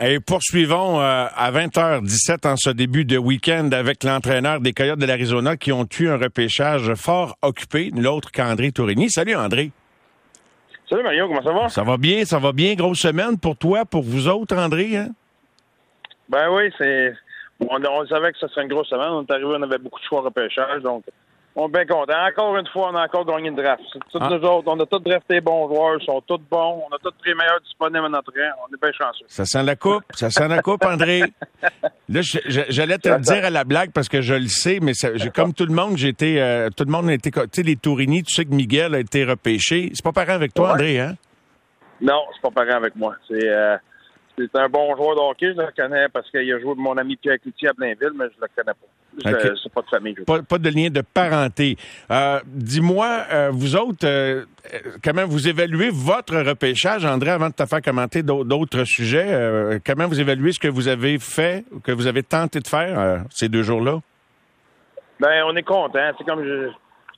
Et poursuivons euh, à 20h17 en ce début de week-end avec l'entraîneur des Coyotes de l'Arizona qui ont eu un repêchage fort occupé, l'autre qu'André Tourigny. Salut André. Salut Mario, comment ça va? Ça va bien, ça va bien. Grosse semaine pour toi, pour vous autres, André. Hein? Ben oui, c'est. On, on, savait que ça serait une grosse semaine. On est arrivé, on avait beaucoup de choix repêchage, donc on est bien content. Encore une fois, on a encore gagné une draft. Toutes ah. nous autres, on a tous drafté bons joueurs, ils sont tous bons. On a tous pris les meilleurs disponibles à notre rang. On est bien chanceux. Ça sent la coupe. Ça sent la coupe, André. Là, j'allais te le dire à la blague parce que je le sais, mais ça, comme tout le monde, j'ai été, euh, tout le monde a été, tu sais, les Tourigny, tu sais que Miguel a été repêché. C'est pas pareil avec toi, André, hein? Non, c'est pas pareil avec moi. C'est, euh, c'est un bon joueur de hockey, je le connais parce qu'il a joué avec mon ami Pierre Cloutier à Blainville, mais je le connais pas. Pas de famille. Pas, de lien de parenté. Euh, dis-moi, euh, vous autres, euh, comment vous évaluez votre repêchage, André, avant de te faire commenter d'autres sujets? comment vous évaluez ce que vous avez fait, que vous avez tenté de faire ces deux jours-là? Ben, on est content. C'est comme je,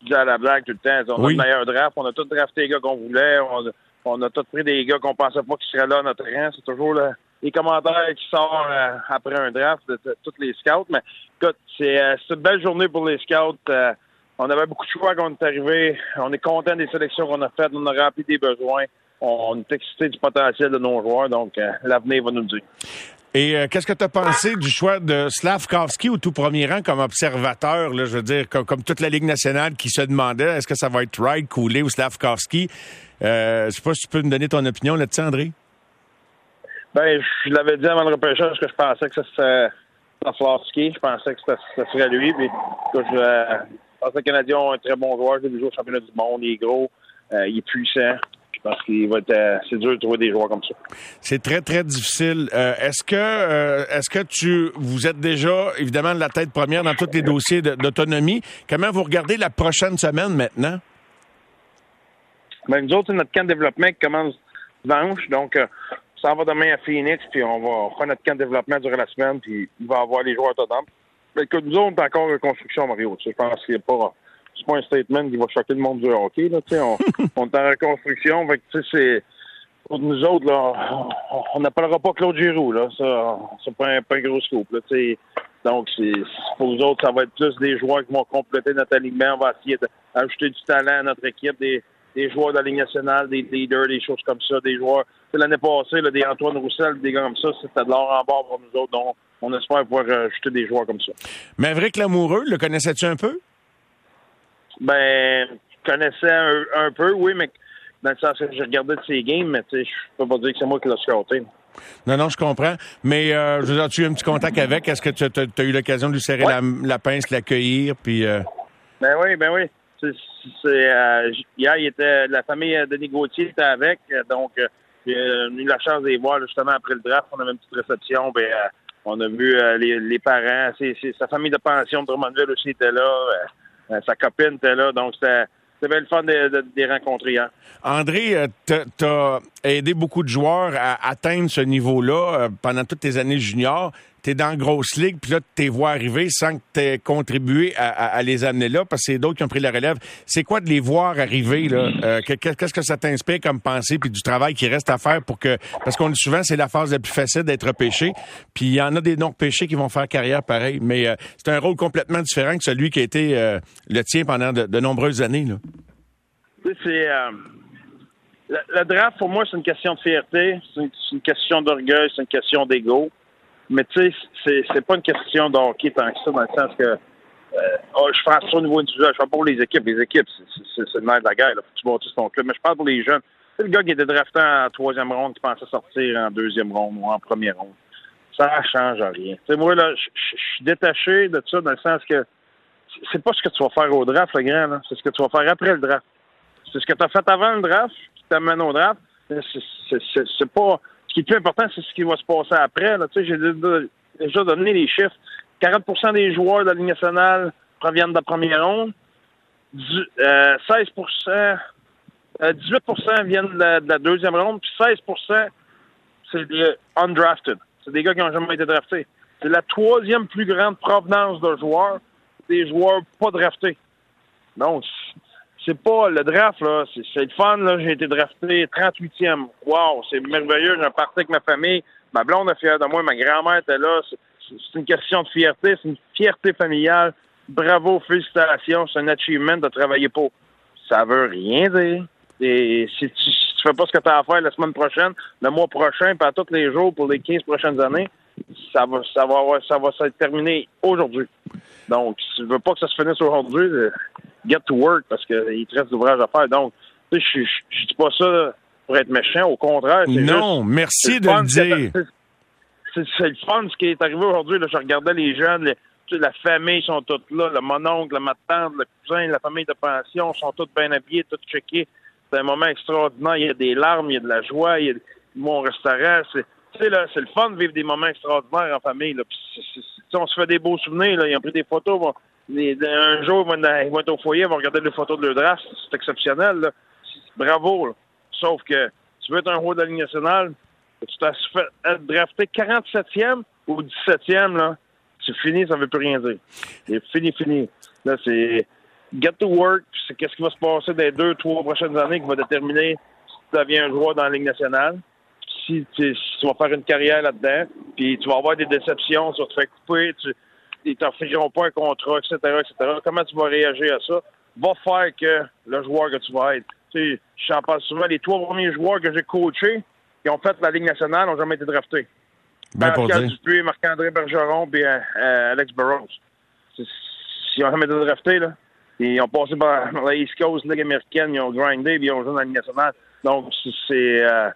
dis à la blague tout le temps. On a le meilleur draft. On a tous drafté les gars qu'on voulait. On on a tous pris des gars qu'on pensait pas qu'ils seraient là à notre rang. C'est toujours les commentaires qui sortent euh, après un draft de, tous les scouts. Mais écoute, euh, c'est une belle journée pour les scouts. Euh, on avait beaucoup de choix quand on est arrivé. On est content des sélections qu'on a faites. On a rempli des besoins. On, est excité du potentiel de nos joueurs. Donc, l'avenir va nous le dire. Et qu'est-ce que tu as pensé du choix de Slavkovski au tout premier rang comme observateur, je veux dire, comme, toute la Ligue nationale qui se demandait est-ce que ça va être Wright, Cooley ou Slavkovski? Euh, je sais pas si tu peux me donner ton opinion là-dessus, André. Ben, je l'avais dit avant le repêchage que je pensais que ça serait Slavkovski. Je pensais que ça, serait lui. Puis, je, euh, pense que les Canadiens ont un très bon joueur. Il est au championnat du monde. Il est gros. Euh, il est puissant. Parce qu'il va être, euh, c'est dur de trouver des joueurs comme ça. C'est très très difficile. Euh, est-ce que est-ce que tu vous êtes déjà évidemment de la tête première dans tous les dossiers d'autonomie Comment vous regardez la prochaine semaine maintenant? Ben nous autres, notre camp de développement qui commence dimanche, donc ça va demain à Phoenix, puis on va faire notre camp de développement durant la semaine, puis il va avoir les joueurs total. que nous autres, on est encore en construction, Mario. Je pense qu'il n'y a pas c'est pas un statement qui va choquer le monde du hockey. Là, on, on est en reconstruction. Fait que, c'est pour nous autres, là, on n'appellera pas Claude Giroux. Là, ça, c'est pas un, pas un gros scoop. Là, donc, c'est, pour nous autres, ça va être plus des joueurs qui vont compléter notre alignement. On va essayer d'ajouter du talent à notre équipe, des, des joueurs de la Ligue nationale, des leaders, des choses comme ça, des joueurs. L'année passée, là, des Antoine Roussel, des gars comme ça, c'était de l'or en bord pour nous autres. Donc, on espère pouvoir ajouter des joueurs comme ça. Maverick Lamoureux, le connaissais-tu un peu? Ben, je connaissais un, peu, oui, mais dans le sens que j'ai regardé de ses games, mais tu sais, je peux pas dire que c'est moi qui l'ai scouté. Non, non, je comprends. Mais euh, je veux dire, tu as eu un petit contact avec. Est-ce que tu as, eu l'occasion de lui serrer la, pince, l'accueillir, puis... Euh... Ben oui, ben oui. C'est, euh, hier, il était, la famille Denis Gauthier était avec, donc euh, j'ai eu la chance de les voir justement après le draft. On avait une petite réception, on a vu les, parents, c'est, sa famille de pension de Drummondville aussi était là. Euh, sa copine était là, donc c'était c'était le fun de, les rencontrer hein. André, euh, tu as aidé beaucoup de joueurs à atteindre ce niveau-là euh, pendant toutes tes années juniors tu es dans la grosse ligue, puis là, tu les vois arriver sans que tu aies contribué à, les amener là, parce que c'est d'autres qui ont pris la relève. C'est quoi de les voir arriver, là? Euh, qu'est-ce que ça t'inspire comme pensée, puis du travail qui reste à faire pour que... Parce qu'on dit souvent, c'est la phase la plus facile d'être pêché, puis il y en a des non-pêchés qui vont faire carrière pareil, mais euh, c'est un rôle complètement différent que celui qui a été euh, le tien pendant de, nombreuses années, là. C'est... Le, draft, pour moi, c'est une question de fierté, c'est une, question d'orgueil, c'est une question d'ego. Mais tu sais, c'est pas une question d'hockey tant que ça, dans le sens que euh, oh, je pense au niveau individuel. Je parle pour les équipes. Les équipes, c'est le nerf de la guerre. Là. Faut que tu bâtisses ton club. Mais je parle pour les jeunes. C'est le gars qui était drafté en troisième ronde qui pensait sortir en deuxième ronde ou en première ronde. Ça change rien. sais, moi, là, je suis détaché de ça dans le sens que c'est pas ce que tu vas faire au draft, le grand. C'est ce que tu vas faire après le draft. C'est ce que tu as fait avant le draft qui t'amène au draft. C'est pas qui est plus important, c'est ce qui va se passer après. Là. Tu sais, j'ai déjà donné les chiffres. 40% des joueurs de la Ligue nationale proviennent de la première ronde. 16 18% euh, viennent de la, deuxième ronde, puis 16% c'est des undrafted. C'est des gars qui n'ont jamais été draftés. C'est la troisième plus grande provenance de joueurs, des joueurs pas draftés. Donc, c'est pas le draft, là. C'est le fun, là. J'ai été drafté 38e. Wow, c'est merveilleux. J'ai parti avec ma famille. Ma blonde est fière de moi. Ma grand-mère était là. C'est une question de fierté. C'est une fierté familiale. Bravo, félicitations. C'est un achievement de travailler pour. Ça veut rien dire. Et si tu, fais pas ce que tu as à faire la semaine prochaine, le mois prochain, pas tous les jours pour les 15 prochaines années, ça va, ça va, ça va se terminer aujourd'hui. Donc, si tu veux pas que ça se finisse aujourd'hui, euh, get to work parce qu'il te reste d'ouvrage à faire. Donc, je, je dis pas ça pour être méchant, au contraire. Non, merci de le dire. C'est le fun ce qui est arrivé aujourd'hui. Je regardais les jeunes, la famille sont toutes là, le mononcle, la tante, le cousin, la famille de pension sont tous bien habillés, tous checkés. C'est un moment extraordinaire. Il y a des larmes, il y a de la joie, il y a mon restaurant. C'est c'est le fun de vivre des moments extraordinaires en famille. Là. on se fait des beaux souvenirs. Là. Ils ont pris des photos. Un jour, ils vont, être au foyer, ils vont regarder les photos de leur draft. C'est exceptionnel. Bravo. Sauf que tu veux être un roi de la Ligue nationale, tu t'as fait drafté 47e ou 17e, là, c'est fini, ça ne veut plus rien dire. C'est fini, fini. Là, c'est get to work, c'est qu'est-ce qui va se passer dans les deux, trois prochaines années qui va déterminer si tu deviens un joueur dans la Ligue nationale si, tu vas faire une carrière là-dedans, puis tu vas avoir des déceptions, tu vas te faire couper, tu, ils t'offriront pas un contrat, etc., etc. Comment tu vas réagir à ça? Va faire que le joueur que tu vas être. Tu sais, j'en parle souvent, les trois premiers joueurs que j'ai coachés qui ont fait la Ligue nationale n'ont jamais été draftés. Ben Pascal Dupuis, Marc-André Bergeron et euh, euh, Alex Burrows. Ils n'ont jamais été draftés, là. Ils ont passé par la East Coast, Ligue américaine, ils ont grindé, puis ils ont joué dans la Ligue nationale. Donc, c'est... Euh,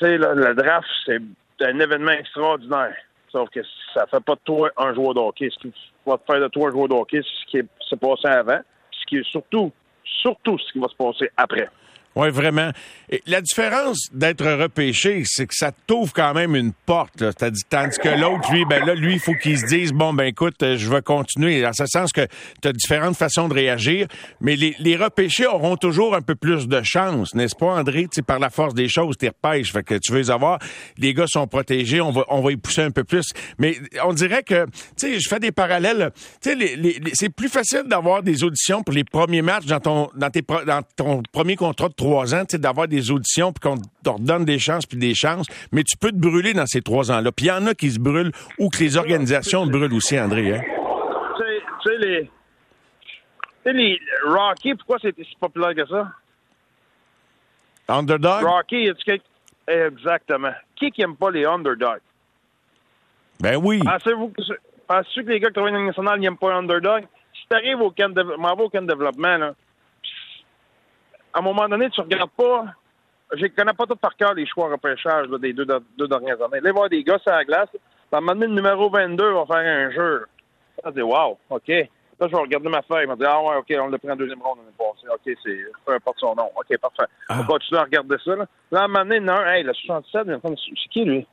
sais, le draft, c'est un événement extraordinaire. Sauf que ça fait pas de toi un joueur de. Ce qui va te faire de toi un joueur de c'est ce qui s'est passé avant. Ce qui est surtout, surtout ce qui va se passer après. Oui, vraiment. Et la différence d'être repêché, c'est que ça t'ouvre quand même une porte. Là. Tandis que l'autre, lui, ben là, lui, il faut qu'il se dise bon, ben écoute, euh, je vais continuer. Dans ce sens que tu as différentes façons de réagir, mais les, les repêchés auront toujours un peu plus de chance, n'est-ce pas, André? T'sais, par la force des choses, tu repêches. Fait que tu veux les avoir. Les gars sont protégés, on va, on va y pousser un peu plus. Mais on dirait que, tu sais, je fais des parallèles. Tu sais, c'est plus facile d'avoir des auditions pour les premiers matchs dans ton, dans tes, dans ton premier contrat de trois ans, d'avoir des auditions puis qu'on te redonne des chances puis des chances, mais tu peux te brûler dans ces trois ans-là. Puis il y en a qui se brûlent ou que les organisations brûlent aussi, André. Hein? Tu sais, les... Tu sais, les Rocky, pourquoi c'était si populaire que ça? Underdog? Rocky, exactement. Qui qui aime pas les underdogs? Ben oui. Pensez-vous que, pensez que les gars qui travaillent dans le national n'aiment pas les underdogs? Si t'arrives au camp de, au camp de développement, là, à un moment donné, tu regardes pas. Je ne connais pas tout par cœur les choix en repêchage des deux, deux, dernières années. Là, voir des gars sur la glace. À un moment donné, le numéro 22 va faire un jeu. Je dis, wow, OK. Là, je vais regarder ma feuille. Il m'a dit, ah ouais, OK, on le prend en deuxième ronde l'année passée. OK, c'est, peu importe son nom. OK, parfait. On ah. continuer à regarder ça. Là, là à un moment donné, non, hey, le 67, c'est qui, lui?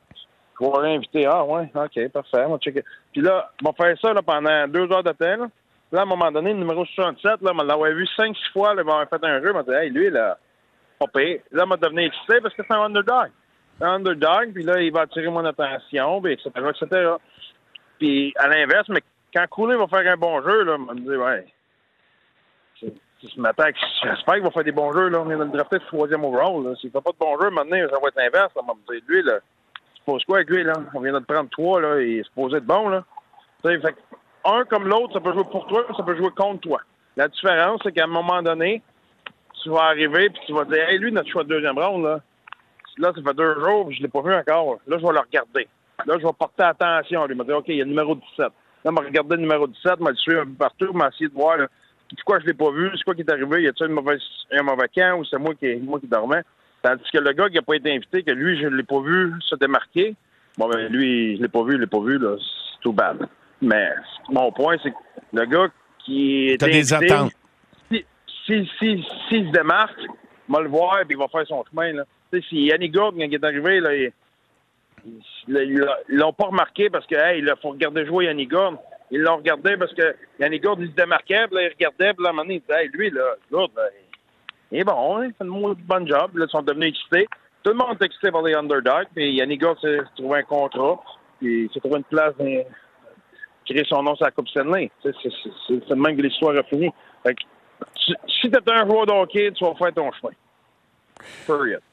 Je vais réinviter. Ah, ouais, OK, parfait. On va checker. Puis là, on va faire ça là, pendant deux heures de temps. Là. À un moment donné, le numéro 67, là, on l'avait vu 5-6 fois, là, il m'avait fait un jeu, il m'a dit, hey, lui, là, pas payé. Là, il m'a devenu excité parce que c'est un underdog. Un underdog, puis là, il va attirer mon attention, puis etc., etc. Puis, à l'inverse, mais quand Cooley va faire un bon jeu, là, il m'a dit, ouais, je m'attaque, j'espère qu'il va faire des bons jeux, là. On est dans le drafté de troisième overall, S'il fait pas de bons jeux, maintenant, ça va être l'inverse, là. Il m'a dit, lui, là, tu poses quoi avec lui, là? On vient de prendre trois, là, il se posait de bon, là. Fait un comme l'autre, ça peut jouer pour toi, ça peut jouer contre toi. La différence, c'est qu'à un moment donné, tu vas arriver puis tu vas dire Hey, lui, notre choix de deuxième round, là, là, ça fait deux jours, je ne l'ai pas vu encore. Là, je vais le regarder. Là, je vais porter attention. Lui, il m'a dit OK, il y a le numéro 17. Là, il m'a regardé le numéro 17, il m'a suivi un peu partout, il m'a essayé de voir pourquoi je ne l'ai pas vu, c'est quoi qui est arrivé, y a-t-il un mauvais camp ou c'est moi qui, moi qui dormais? Tandis que le gars qui n'a pas été invité, que lui, je ne l'ai pas vu se démarquer, bon, ben lui, je ne l'ai pas vu, je l'ai pas vu, là, c'est tout bad. Mais mon point, c'est que le gars qui est. T'as des attentes. Si, si, si, se démarque, il va le voir et il va faire son chemin. Là. Tu sais, si Yannick Gordon, quand il est arrivé, là, il, ils l'ont pas remarqué parce que hey, il faut regarder jouer Yannick Gordon. Ils l'ont regardé parce que Yannick Gordon, il se démarquait, puis là, il regardait, puis là, à un moment donné, il disait, hey, lui, là, ben, il est bon, hein, il fait un bon job. Là, ils sont devenus excités. Tout le monde est excité par les underdogs, puis Yannick Gordon s'est trouvé un contrat, puis il s'est trouvé une place dans, créer son nom sur la Coupe Stanley. C'est même que l'histoire a fini. tu si, si tu es un joueur de hockey, tu vas faire ton chemin.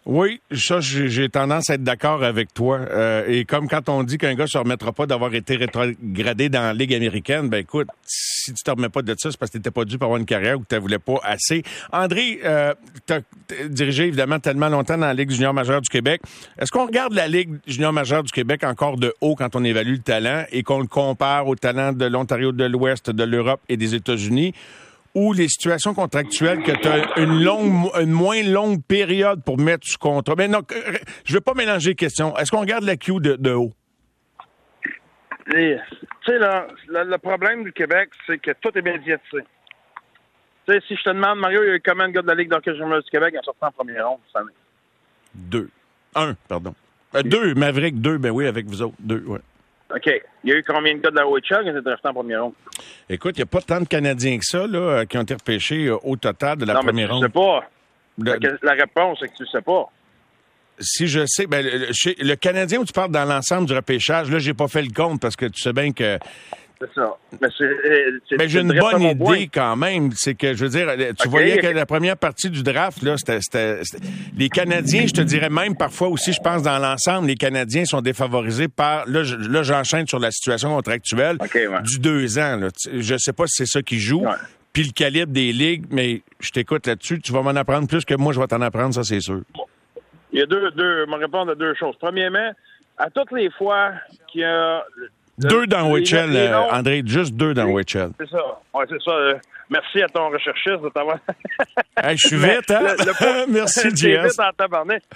Oui, ça, j'ai tendance à être d'accord avec toi. Euh, et comme quand on dit qu'un gars se remettra pas d'avoir été rétrogradé dans la Ligue américaine, ben écoute, si tu te remets pas de ça, c'est parce que tu pas dû pour avoir une carrière ou que tu voulais pas assez. André, euh, tu as dirigé évidemment tellement longtemps dans la Ligue junior majeure du Québec. Est-ce qu'on regarde la Ligue junior majeure du Québec encore de haut quand on évalue le talent et qu'on le compare au talent de l'Ontario de l'Ouest, de l'Europe et des États-Unis? Ou les situations contractuelles que tu as une longue, une moins longue période pour mettre sous contrat. Mais non, euh, je veux pas mélanger les questions. Est-ce qu'on regarde la Q de, haut? Tu sais, là, le, problème du Québec, c'est que tout est médiatisé. Tu sais, si je te demande, Mario, il y a eu combien de gars de la Ligue d'hockey du Québec en sortant en première ronde cette année? Deux. Un, pardon. Euh, deux, Maverick, deux, ben oui, avec vous autres. Deux, ouais. OK. Il y a eu combien de gars de la OHL qui ont été draftés en première ronde? Écoute, il n'y a pas tant de Canadiens que ça là, qui ont été repêchés euh, au total de la première ronde. Non, mais tu sais pas. La réponse, c'est que tu ne sais pas. Si je sais, ben, le, Canadien où tu parles dans l'ensemble du repêchage, là, j'ai pas fait le compte parce que tu sais bien que c'est ça. Mais, j'ai une bonne idée quand même. C'est que, je veux dire, tu voyais que la première partie du draft, là, c'était, les Canadiens, je te dirais même parfois aussi, je pense, dans l'ensemble, les Canadiens sont défavorisés par, là, j'enchaîne sur la situation contractuelle du deux ans. Là. Je sais pas si c'est ça qui joue. Puis le calibre des ligues, mais je t'écoute là-dessus. Tu vas m'en apprendre plus que moi, je vais t'en apprendre, ça, c'est sûr. Il y a deux, deux, me répondre à deux choses. Premièrement, à toutes les fois qu'il y a deux dans Witchell, euh, André, juste deux dans Witchell. C'est ça. Ouais, c'est ça. Euh, merci à ton recherchiste de t'avoir. je suis vite, hein? merci, JS.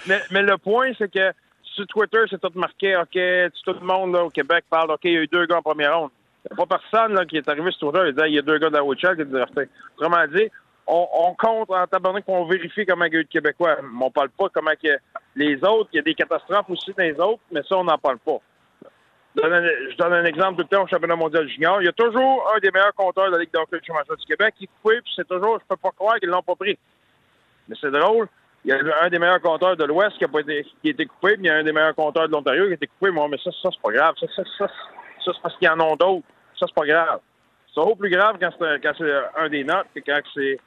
Mais, mais le point, c'est que sur Twitter, c'est tout marqué, OK, tout le monde là, au Québec parle, OK, il y a eu deux gars en première ronde. Il n'y a pas personne là, qui est arrivé sur Twitter et dit, il y a deux gars dans Witchell qui ont été Autrement dit, on, on, compte en tabarnak qu'on vérifie comment il y a eu de Québécois. Mais on parle pas comment que les autres, il y a des catastrophes aussi dans les autres, mais ça, on n'en parle pas je donne un exemple tout le temps au championnat mondial junior. Il y a toujours un des meilleurs compteurs de la Ligue d'hockey du Québec qui est coupé, puis c'est toujours, je peux pas croire qu'ils l'ont pas pris. Mais c'est drôle. Il y a un des meilleurs compteurs de l'Ouest qui a été, qui a été coupé, puis il y a un des meilleurs compteurs de l'Ontario qui a été coupé. Moi, mais ça, ça, c'est pas grave. Ça, ça, ça, ça c'est parce qu'il y en a d'autres. Ça, c'est pas grave. C'est beaucoup plus grave quand c'est un des nôtres que quand c'est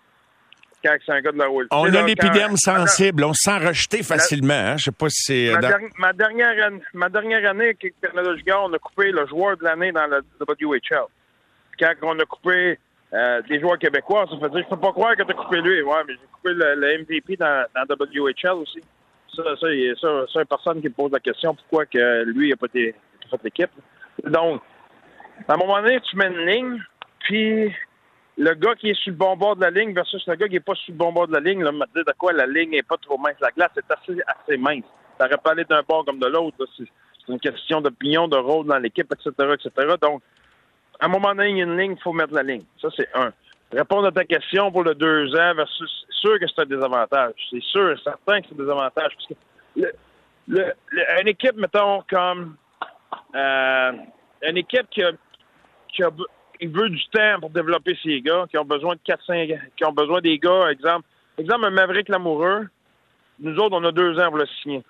c'est un gars de la On a l'épiderme sensible, on se sent rejeté facilement. Hein? Je sais pas si c'est. Ma, ma, dernière, ma dernière année avec Canada Junior, on a coupé le joueur de l'année dans la WHL. Quand on a coupé euh, des joueurs québécois, ça fait dire, je peux pas croire que tu as coupé lui. Ouais, mais j'ai coupé le, MVP dans, dans WHL aussi. Ça, ça, ça, ça, personne qui me pose la question pourquoi que lui n'a pas été fait l'équipe. Donc, à un moment donné, tu mets une ligne, puis le gars qui est sur le bon bord de la ligne versus le gars qui n'est pas sur le bon bord de la ligne, là, me dire de quoi la ligne n'est pas trop mince. La glace est assez, assez mince. Ça aurait aller d'un bord comme de l'autre. C'est une question d'opinion, de rôle dans l'équipe, etc., etc. Donc, à un moment donné, il y a une ligne, il faut mettre la ligne. Ça, c'est un. Répondre à ta question pour le deux ans versus sûr que c'est un désavantage. C'est sûr, certain que c'est un désavantage. Parce que le, une équipe, mettons, comme euh, une équipe qui a, qui a il veut du temps pour développer ses gars qui ont besoin de 4-5 qui ont besoin des gars, exemple. Exemple, un Maverick Lamoureux, nous autres, on a deux ans pour le signer.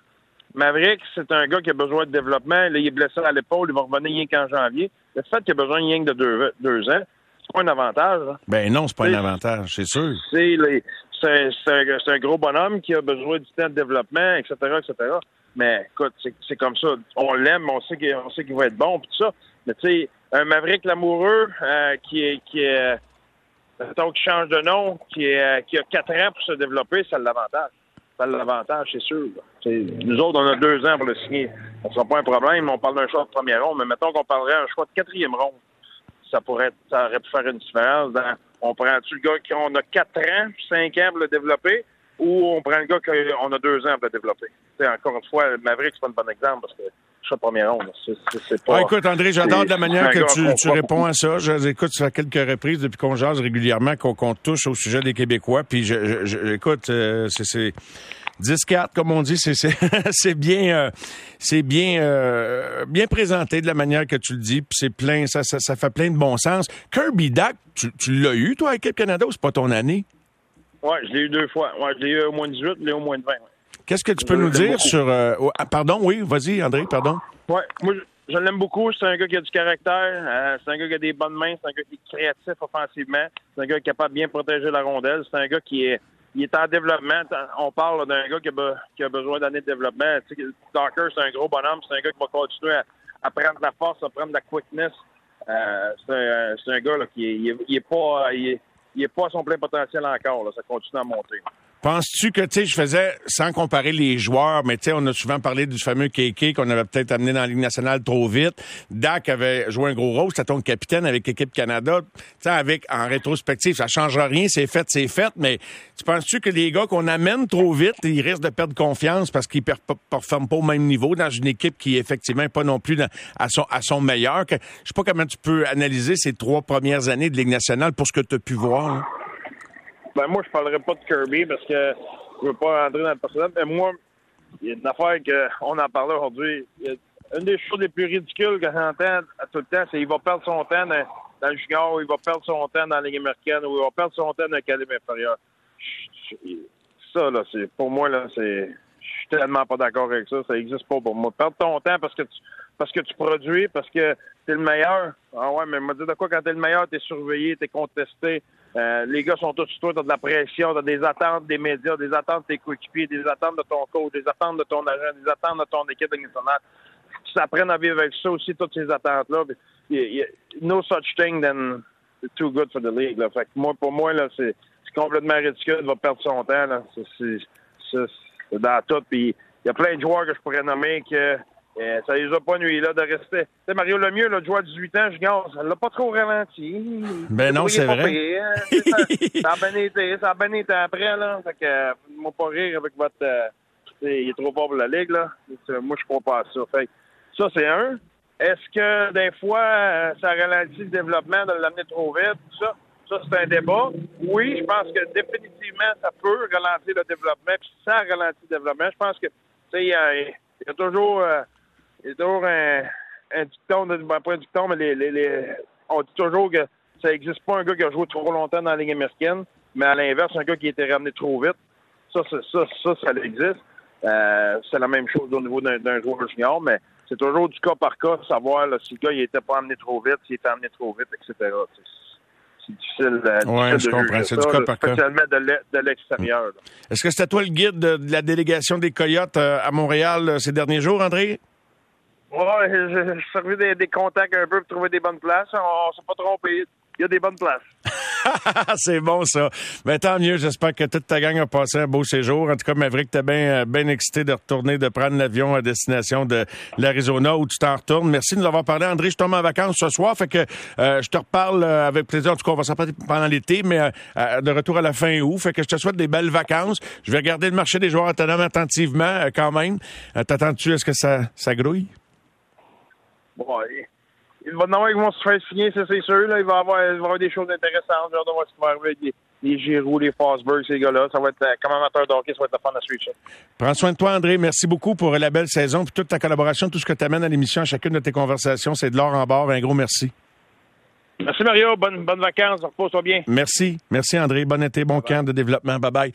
Maverick, c'est un gars qui a besoin de développement. Là, il est blessé à l'épaule, il va revenir rien qu'en janvier. Le fait qu'il a besoin rien que de deux, deux ans, c'est pas un avantage. Là. Ben non, c'est pas un avantage, c'est sûr. C'est, c'est, un, gros bonhomme qui a besoin du temps de développement, etc., etc. Mais écoute, c'est, comme ça. On l'aime, on sait qu'il, on sait qu'il va être bon, puis tout ça. Mais tu sais, un Maverick Lamoureux euh, qui est qui est qui change de nom, euh, qui a quatre ans pour se développer, ça l'avantage. Ça l'avantage, c'est sûr. Nous autres, on a deux ans pour le signer. Ça ne sera pas un problème. On parle d'un choix de première ronde, mais mettons qu'on parlerait d'un choix de quatrième ronde. Ça pourrait ça aurait pu faire une différence. on prend-tu le gars qui on a quatre ans, cinq ans pour le développer, ou on prend le gars qu'on a deux ans pour le développer? encore une fois, Maverick, c'est pas un bon exemple parce que ça première ronde. C'est, pas, ah, écoute, André, j'adore la manière que tu, tu réponds à ça. Je écoute à quelques reprises depuis qu'on jase régulièrement, qu'on, touche au sujet des Québécois. Puis, je, je, écoute, euh, c'est, 10-4, comme on dit, c'est, bien, euh, c'est bien, euh, bien présenté de la manière que tu le dis. Puis c'est plein, ça, ça, ça, fait plein de bon sens. Kirby Duck, tu, tu l'as eu, toi, à Équipe Canada, ou c'est pas ton année? Oui, je l'ai eu deux fois. Ouais, je l'ai eu au moins 18, je l'ai eu au moins de 20. Qu'est-ce que tu peux nous dire sur... Euh, ah, pardon, oui, vas-y, André, pardon. Oui, moi, je l'aime beaucoup. C'est un gars qui a du caractère. Euh, c'est un gars qui a des bonnes mains. C'est un gars qui est créatif offensivement. C'est un gars qui est capable de bien protéger la rondelle. C'est un gars qui est, il est en développement. On parle d'un gars qui a, qui a besoin d'années de développement. Tu sais, Docker, c'est un gros bonhomme. C'est un gars qui va continuer à, prendre de la force, à prendre de la quickness. Euh, c'est un, gars là, qui est, il est, pas, il est, il est pas à son plein potentiel encore. Là. Ça continue à monter. Penses-tu que, tu sais, je faisais, sans comparer les joueurs, mais tu sais, on a souvent parlé du fameux KK qu'on avait peut-être amené dans la Ligue nationale trop vite. Dak avait joué un gros rôle, c'était ton capitaine avec l'équipe Canada. Tu sais, avec, en rétrospective, ça changera rien, c'est fait, c'est fait, mais tu penses-tu que les gars qu'on amène trop vite, ils risquent de perdre confiance parce qu'ils ne performent pas au même niveau dans une équipe qui, effectivement, pas non plus à, son, à son meilleur? Je sais pas comment tu peux analyser ces trois premières années de Ligue nationale pour ce que tu as pu voir. Ben, moi, je parlerai pas de Kirby parce que je veux pas rentrer dans le personnel. Mais moi, il y a une affaire qu'on en parlait aujourd'hui. Une des choses les plus ridicules que j'entends tout le temps, c'est qu'il va perdre son temps dans, le junior, ou il va perdre son temps dans la Ligue américaine, ou il va perdre son temps dans le calibre inférieur. Ça, là, c'est, pour moi, là, c'est, je suis tellement pas d'accord avec ça. Ça existe pas pour moi. Perdre ton temps parce que tu, parce que tu produis, parce que t'es le meilleur. Ah ouais, mais me dire de quoi quand t'es le meilleur, t'es surveillé, t'es contesté. Euh, les gars sont tous sur toi, t'as de la pression, t'as des attentes des médias, des attentes de tes coéquipiers, des attentes de ton coach, des attentes de ton agent, des attentes de ton équipe nationale. Tu t'apprennes à vivre avec ça aussi, toutes ces attentes-là. No such thing than too good for the league. Là. Fait que moi, pour moi, là, c'est, complètement ridicule. Va perdre son temps. Là. C'est dans tout. Puis il y a plein de joueurs que je pourrais nommer que euh, ça les a pas nuit là de rester. Tu Mario Lemieux, le joueur de 18 ans, je gagne, ça l'a pas trop ralenti. Ben non, c'est vrai. Hein. ça, a bien été, ça a bien été après, là. Fait que, euh, moi pas rire avec votre, euh, il est trop fort pour la ligue, là. Moi, je crois pas à ça. Fait ça, c'est un. Est-ce que, des fois, ça ralentit le développement de l'amener trop vite, ça? Ça, c'est un débat. Oui, je pense que définitivement, ça peut ralentir le développement. Puis ça ralentit le développement. Je pense que, tu sais, il y, a toujours il y a toujours un, un dicton, ben, pas un dicton, mais les, les, on dit toujours que ça n'existe pas un gars qui a joué trop longtemps dans la Ligue américaine, mais à l'inverse, un gars qui a été ramené trop vite. Ça, ça, ça, ça, ça existe. Euh, c'est la même chose au niveau d'un joueur junior, mais c'est toujours du cas par cas, savoir si le gars il était pas amené trop vite, s'il était amené trop vite, etc. C'est difficile, euh, ouais, je comprends. C'est du cas par cas. De l'extérieur. Est-ce que c'était toi le guide de, la délégation des Coyotes euh, à Montréal euh, ces derniers jours, André? Ouais, j'ai servi des, des, contacts un peu pour trouver des bonnes places. On, s'est pas trompé. Il y a des bonnes places. c'est bon, ça. Mais tant mieux. J'espère que toute ta gang a passé un beau séjour. En tout cas, Maverick, t'es bien ben excité de retourner, de prendre l'avion à destination de l'Arizona où tu t'en retournes. Merci de nous avoir parlé. André, je tombe en vacances ce soir. Fait que euh, je te reparle euh, avec plaisir. En tout cas, on va s'en parler pendant l'été, mais de retour à la fin août. Fait que je te souhaite des belles vacances. Je vais regarder le marché des joueurs autonomes attentivement quand même. T'attends-tu? Est-ce que ça, ça grouille? Bon, il, va qu'ils vont se faire signer, ça c'est sûr. Là. Il, va avoir, va avoir des choses intéressantes. Genre de voir ce qui va arriver avec les, les Giroux, les Fosberg, ces gars-là. Ça va être, euh, comme amateur d'hockey, ça va être la fun à suivre. Prends soin de toi, André. Merci beaucoup pour la belle saison, pour toute ta collaboration, tout ce que tu amènes à l'émission, à chacune de tes conversations. C'est de l'or en bord. Un gros merci. Merci, Mario. Bonne, bonne vacances. Repose-toi bien. Merci. Merci, André. Bon été, bon camp de développement. Bye-bye.